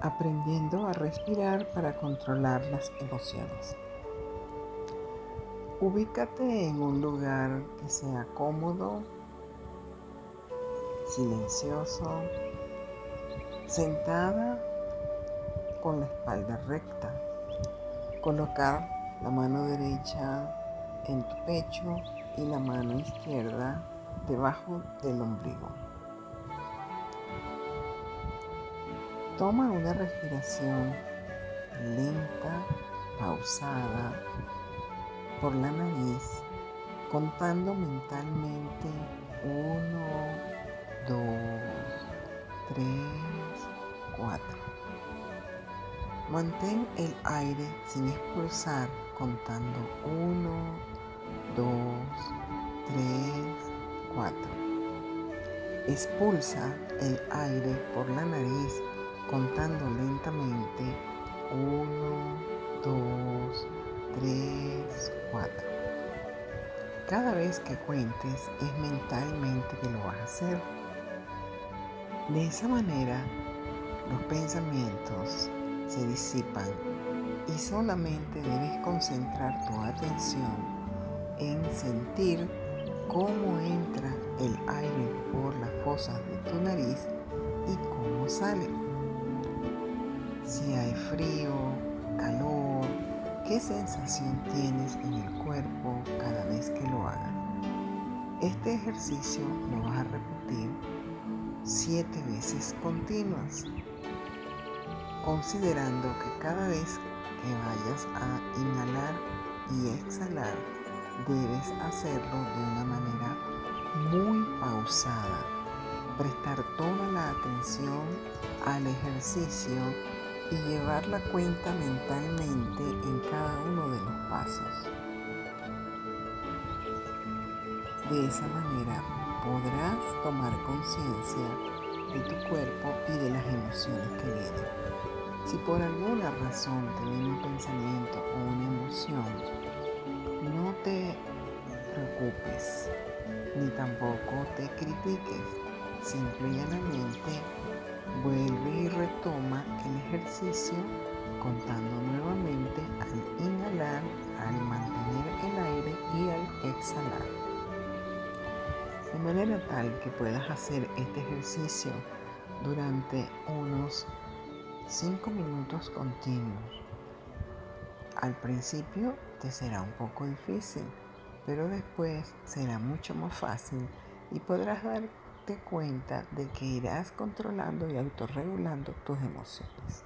aprendiendo a respirar para controlar las emociones. Ubícate en un lugar que sea cómodo, silencioso, sentada con la espalda recta. Colocar la mano derecha en tu pecho y la mano izquierda debajo del ombligo. Toma una respiración lenta, pausada por la nariz, contando mentalmente uno, dos, tres, cuatro. Mantén el aire sin expulsar contando uno, dos, tres, cuatro. Expulsa el aire por la nariz contando lentamente 1, 2, 3, 4. Cada vez que cuentes es mentalmente que lo vas a hacer. De esa manera los pensamientos se disipan y solamente debes concentrar tu atención en sentir cómo entra el aire por las fosas de tu nariz y cómo sale si hay frío, calor, qué sensación tienes en el cuerpo cada vez que lo hagas. Este ejercicio lo vas a repetir siete veces continuas, considerando que cada vez que vayas a inhalar y exhalar, debes hacerlo de una manera muy pausada, prestar toda la atención al ejercicio y llevar la cuenta mentalmente en cada uno de los pasos. De esa manera podrás tomar conciencia de tu cuerpo y de las emociones que vienen. Si por alguna razón te viene un pensamiento o una emoción, no te preocupes ni tampoco te critiques. Simple y llanamente Vuelve y retoma el ejercicio contando nuevamente al inhalar, al mantener el aire y al exhalar. De manera tal que puedas hacer este ejercicio durante unos 5 minutos continuos. Al principio te será un poco difícil, pero después será mucho más fácil y podrás dar cuenta de que irás controlando y autorregulando tus emociones.